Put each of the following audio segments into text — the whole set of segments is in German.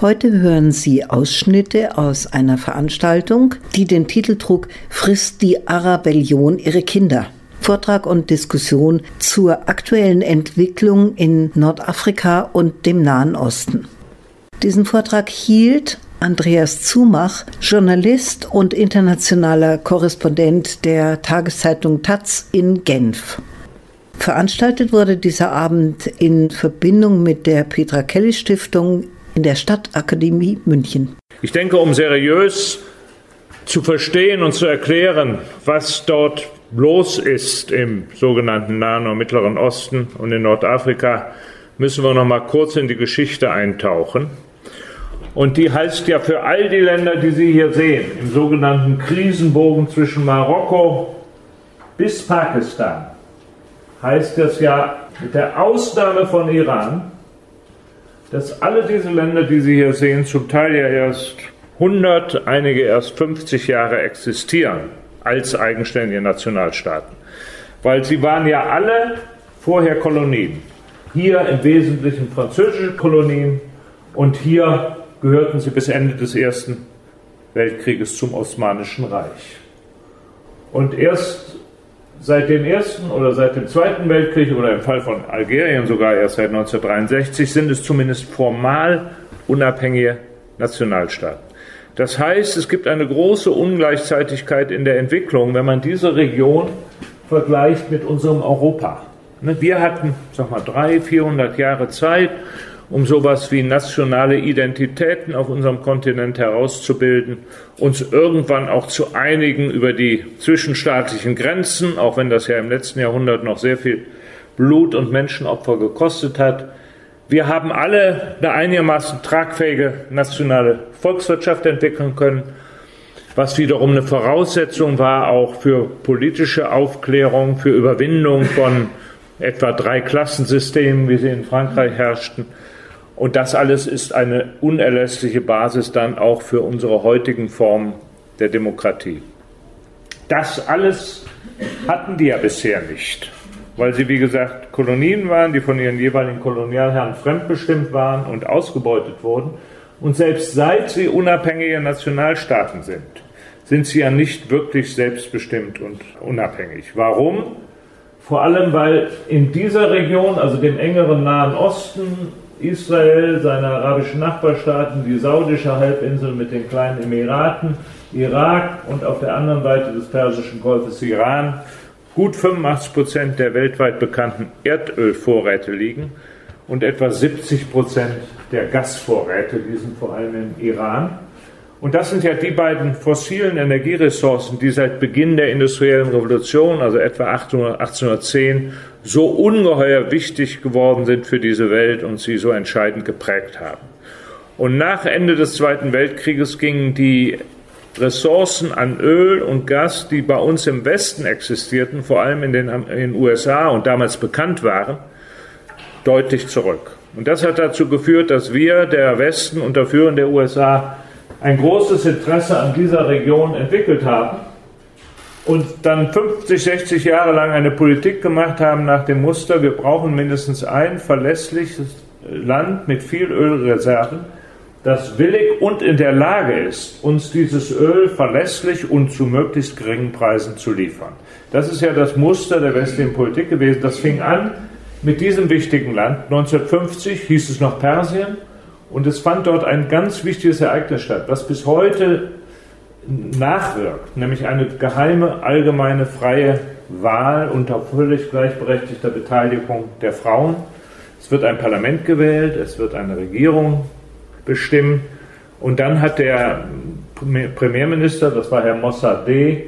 Heute hören Sie Ausschnitte aus einer Veranstaltung, die den Titel trug Frisst die Arabellion ihre Kinder? Vortrag und Diskussion zur aktuellen Entwicklung in Nordafrika und dem Nahen Osten. Diesen Vortrag hielt Andreas Zumach, Journalist und internationaler Korrespondent der Tageszeitung Taz in Genf. Veranstaltet wurde dieser Abend in Verbindung mit der Petra Kelly Stiftung in der Stadtakademie München. Ich denke, um seriös zu verstehen und zu erklären, was dort los ist im sogenannten Nahen und Mittleren Osten und in Nordafrika, müssen wir noch mal kurz in die Geschichte eintauchen. Und die heißt ja für all die Länder, die Sie hier sehen, im sogenannten Krisenbogen zwischen Marokko bis Pakistan, heißt das ja mit der Ausnahme von Iran, dass alle diese Länder, die Sie hier sehen, zum Teil ja erst 100, einige erst 50 Jahre existieren als eigenständige Nationalstaaten. Weil sie waren ja alle vorher Kolonien. Hier im Wesentlichen französische Kolonien und hier gehörten sie bis Ende des Ersten Weltkrieges zum Osmanischen Reich. Und erst seit dem Ersten oder seit dem Zweiten Weltkrieg oder im Fall von Algerien sogar erst seit 1963 sind es zumindest formal unabhängige Nationalstaaten. Das heißt, es gibt eine große Ungleichzeitigkeit in der Entwicklung, wenn man diese Region vergleicht mit unserem Europa. Ne, wir hatten, sag mal, 300, 400 Jahre Zeit, um sowas wie nationale Identitäten auf unserem Kontinent herauszubilden, uns irgendwann auch zu einigen über die zwischenstaatlichen Grenzen, auch wenn das ja im letzten Jahrhundert noch sehr viel Blut und Menschenopfer gekostet hat. Wir haben alle eine einigermaßen tragfähige nationale Volkswirtschaft entwickeln können, was wiederum eine Voraussetzung war auch für politische Aufklärung, für Überwindung von etwa drei Klassensystemen, wie sie in Frankreich herrschten. Und das alles ist eine unerlässliche Basis dann auch für unsere heutigen Formen der Demokratie. Das alles hatten die ja bisher nicht weil sie, wie gesagt, Kolonien waren, die von ihren jeweiligen Kolonialherren fremdbestimmt waren und ausgebeutet wurden. Und selbst seit sie unabhängige Nationalstaaten sind, sind sie ja nicht wirklich selbstbestimmt und unabhängig. Warum? Vor allem, weil in dieser Region, also dem engeren Nahen Osten, Israel, seine arabischen Nachbarstaaten, die saudische Halbinsel mit den kleinen Emiraten, Irak und auf der anderen Seite des Persischen Golfes Iran, gut 85 Prozent der weltweit bekannten Erdölvorräte liegen und etwa 70 Prozent der Gasvorräte, die sind vor allem im Iran. Und das sind ja die beiden fossilen Energieressourcen, die seit Beginn der industriellen Revolution, also etwa 1810, so ungeheuer wichtig geworden sind für diese Welt und sie so entscheidend geprägt haben. Und nach Ende des Zweiten Weltkrieges gingen die Ressourcen an Öl und Gas, die bei uns im Westen existierten, vor allem in den, in den USA und damals bekannt waren, deutlich zurück. Und das hat dazu geführt, dass wir, der Westen unter Führung der USA, ein großes Interesse an dieser Region entwickelt haben und dann 50, 60 Jahre lang eine Politik gemacht haben nach dem Muster, wir brauchen mindestens ein verlässliches Land mit viel Ölreserven, das willig und in der Lage ist, uns dieses Öl verlässlich und zu möglichst geringen Preisen zu liefern. Das ist ja das Muster der westlichen Politik gewesen. Das fing an mit diesem wichtigen Land. 1950 hieß es noch Persien und es fand dort ein ganz wichtiges Ereignis statt, was bis heute nachwirkt, nämlich eine geheime, allgemeine, freie Wahl unter völlig gleichberechtigter Beteiligung der Frauen. Es wird ein Parlament gewählt, es wird eine Regierung bestimmen. Und dann hat der Premierminister, das war Herr Mossadegh,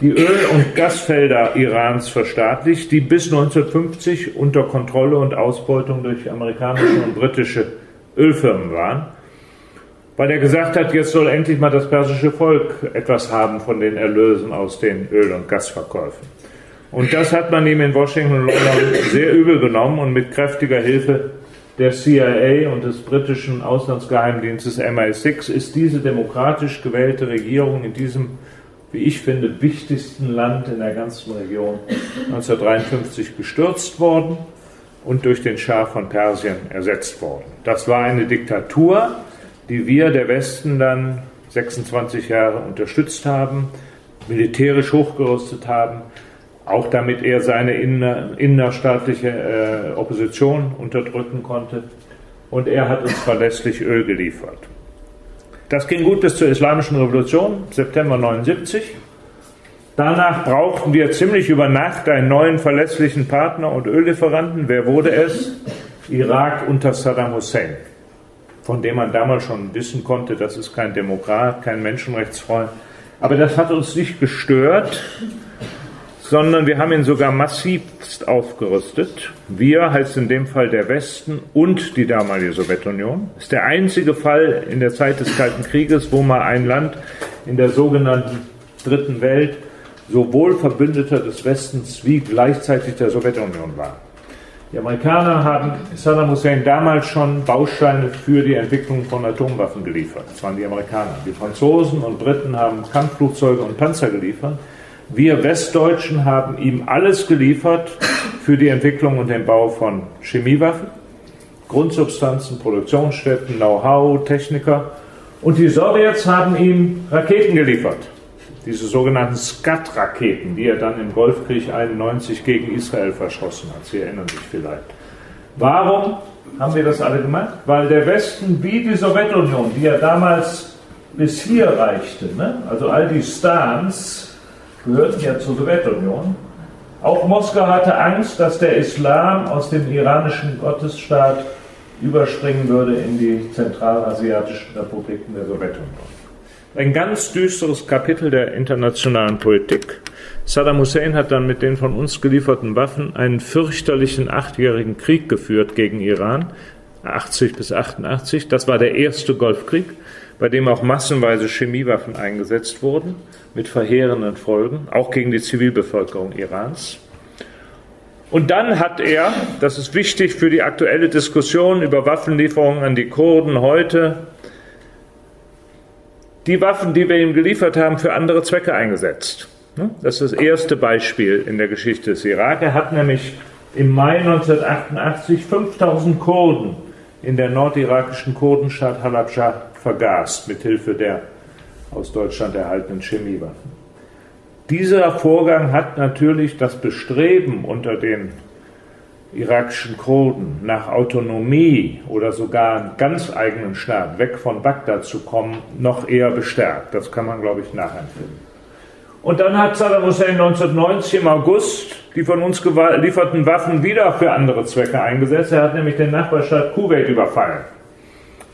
die Öl- und Gasfelder Irans verstaatlicht, die bis 1950 unter Kontrolle und Ausbeutung durch amerikanische und britische Ölfirmen waren, weil er gesagt hat, jetzt soll endlich mal das persische Volk etwas haben von den Erlösen aus den Öl- und Gasverkäufen. Und das hat man ihm in Washington und London sehr übel genommen und mit kräftiger Hilfe der CIA und des britischen Auslandsgeheimdienstes MI6 ist diese demokratisch gewählte Regierung in diesem, wie ich finde, wichtigsten Land in der ganzen Region 1953 gestürzt worden und durch den Schah von Persien ersetzt worden. Das war eine Diktatur, die wir, der Westen, dann 26 Jahre unterstützt haben, militärisch hochgerüstet haben, auch damit er seine inner, innerstaatliche äh, Opposition unterdrücken konnte. Und er hat uns verlässlich Öl geliefert. Das ging gut bis zur Islamischen Revolution, September 79. Danach brauchten wir ziemlich über Nacht einen neuen verlässlichen Partner und Öllieferanten. Wer wurde es? Irak unter Saddam Hussein, von dem man damals schon wissen konnte, das ist kein Demokrat, kein Menschenrechtsfreund. Aber das hat uns nicht gestört, sondern wir haben ihn sogar massivst aufgerüstet. Wir heißt in dem Fall der Westen und die damalige Sowjetunion. Ist der einzige Fall in der Zeit des Kalten Krieges, wo mal ein Land in der sogenannten Dritten Welt sowohl Verbündeter des Westens wie gleichzeitig der Sowjetunion war. Die Amerikaner haben Saddam Hussein damals schon Bausteine für die Entwicklung von Atomwaffen geliefert. Das waren die Amerikaner. Die Franzosen und Briten haben Kampfflugzeuge und Panzer geliefert. Wir Westdeutschen haben ihm alles geliefert für die Entwicklung und den Bau von Chemiewaffen, Grundsubstanzen, Produktionsstätten, Know-how, Techniker. Und die Sowjets haben ihm Raketen geliefert. Diese sogenannten Skat-Raketen, die er dann im Golfkrieg 91 gegen Israel verschossen hat. Sie erinnern sich vielleicht. Warum haben wir das alle gemacht? Weil der Westen wie die Sowjetunion, die ja damals bis hier reichte, ne? also all die Stans, gehörten ja zur Sowjetunion. Auch Moskau hatte Angst, dass der Islam aus dem iranischen Gottesstaat überspringen würde in die zentralasiatischen Republiken der Sowjetunion. Ein ganz düsteres Kapitel der internationalen Politik. Saddam Hussein hat dann mit den von uns gelieferten Waffen einen fürchterlichen achtjährigen Krieg geführt gegen Iran, 80 bis 88. Das war der erste Golfkrieg, bei dem auch massenweise Chemiewaffen eingesetzt wurden mit verheerenden Folgen, auch gegen die Zivilbevölkerung Irans. Und dann hat er, das ist wichtig für die aktuelle Diskussion über Waffenlieferungen an die Kurden heute, die Waffen, die wir ihm geliefert haben, für andere Zwecke eingesetzt. Das ist das erste Beispiel in der Geschichte des Irak. Er hat nämlich im Mai 1988 5000 Kurden in der nordirakischen Kurdenstadt Halabja vergast, mithilfe der aus Deutschland erhaltenen Chemiewaffen. Dieser Vorgang hat natürlich das Bestreben unter den irakischen Kurden nach Autonomie oder sogar einen ganz eigenen Staat weg von Bagdad zu kommen, noch eher bestärkt. Das kann man, glaube ich, nachempfinden. Und dann hat Saddam Hussein 1990 im August die von uns gelieferten Waffen wieder für andere Zwecke eingesetzt. Er hat nämlich den Nachbarstaat Kuwait überfallen.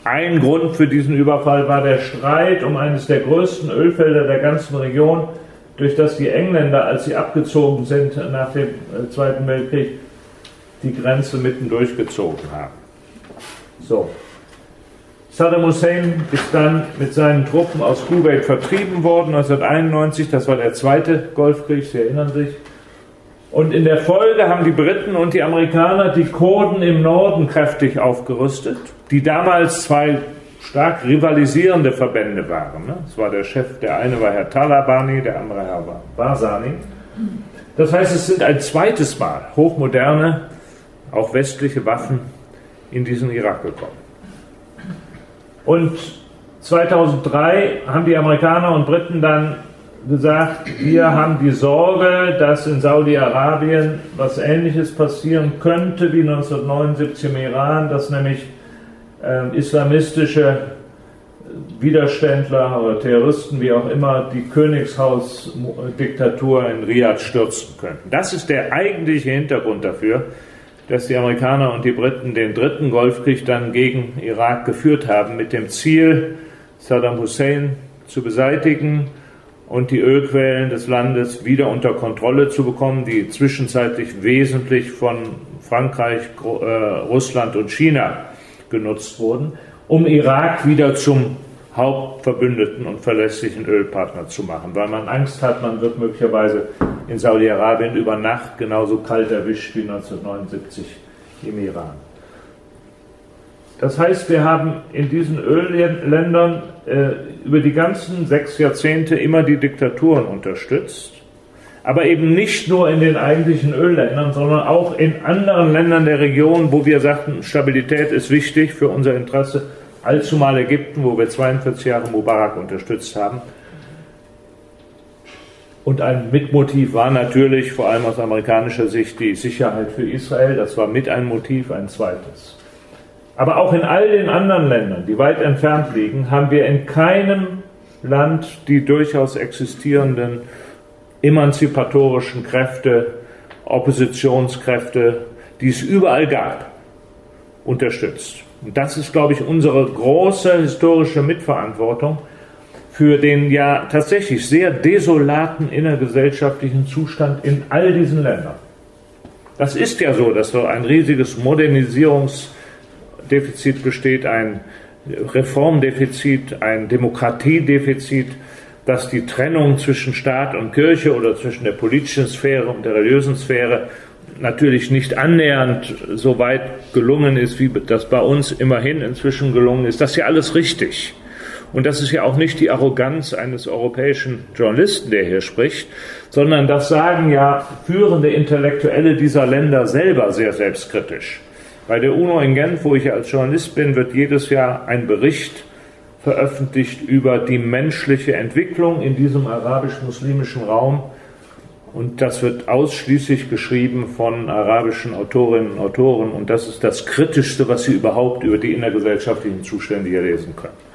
Ein Grund für diesen Überfall war der Streit um eines der größten Ölfelder der ganzen Region, durch das die Engländer, als sie abgezogen sind nach dem äh, Zweiten Weltkrieg, die Grenze mitten durchgezogen haben. So. Saddam Hussein ist dann mit seinen Truppen aus Kuwait vertrieben worden, 1991, das war der zweite Golfkrieg, Sie erinnern sich. Und in der Folge haben die Briten und die Amerikaner die Kurden im Norden kräftig aufgerüstet, die damals zwei stark rivalisierende Verbände waren. Ne? Das war der Chef, der eine war Herr Talabani, der andere Herr Barzani. Das heißt, es sind ein zweites Mal hochmoderne, auch westliche Waffen in diesen Irak gekommen. Und 2003 haben die Amerikaner und Briten dann gesagt, wir haben die Sorge, dass in Saudi-Arabien was Ähnliches passieren könnte wie 1979 im Iran, dass nämlich äh, islamistische Widerständler oder Terroristen, wie auch immer, die Königshausdiktatur in Riyadh stürzen könnten. Das ist der eigentliche Hintergrund dafür, dass die Amerikaner und die Briten den dritten Golfkrieg dann gegen Irak geführt haben, mit dem Ziel, Saddam Hussein zu beseitigen und die Ölquellen des Landes wieder unter Kontrolle zu bekommen, die zwischenzeitlich wesentlich von Frankreich, äh, Russland und China genutzt wurden, um Irak wieder zum Hauptverbündeten und verlässlichen Ölpartner zu machen, weil man Angst hat, man wird möglicherweise in Saudi-Arabien über Nacht genauso kalt erwischt wie 1979 im Iran. Das heißt, wir haben in diesen Ölländern äh, über die ganzen sechs Jahrzehnte immer die Diktaturen unterstützt, aber eben nicht nur in den eigentlichen Ölländern, sondern auch in anderen Ländern der Region, wo wir sagten, Stabilität ist wichtig für unser Interesse, allzumal Ägypten, wo wir 42 Jahre Mubarak unterstützt haben. Und ein Mitmotiv war natürlich, vor allem aus amerikanischer Sicht, die Sicherheit für Israel. Das war mit ein Motiv, ein zweites. Aber auch in all den anderen Ländern, die weit entfernt liegen, haben wir in keinem Land die durchaus existierenden emanzipatorischen Kräfte, Oppositionskräfte, die es überall gab, unterstützt. Und das ist, glaube ich, unsere große historische Mitverantwortung für den ja tatsächlich sehr desolaten innergesellschaftlichen Zustand in all diesen Ländern. Das ist ja so, dass so ein riesiges Modernisierungsdefizit besteht, ein Reformdefizit, ein Demokratiedefizit, dass die Trennung zwischen Staat und Kirche oder zwischen der politischen Sphäre und der religiösen Sphäre natürlich nicht annähernd so weit gelungen ist, wie das bei uns immerhin inzwischen gelungen ist. Das ist ja alles richtig. Und das ist ja auch nicht die Arroganz eines europäischen Journalisten, der hier spricht, sondern das sagen ja führende Intellektuelle dieser Länder selber sehr selbstkritisch. Bei der UNO in Genf, wo ich als Journalist bin, wird jedes Jahr ein Bericht veröffentlicht über die menschliche Entwicklung in diesem arabisch-muslimischen Raum. Und das wird ausschließlich geschrieben von arabischen Autorinnen und Autoren. Und das ist das Kritischste, was Sie überhaupt über die innergesellschaftlichen Zustände hier lesen können.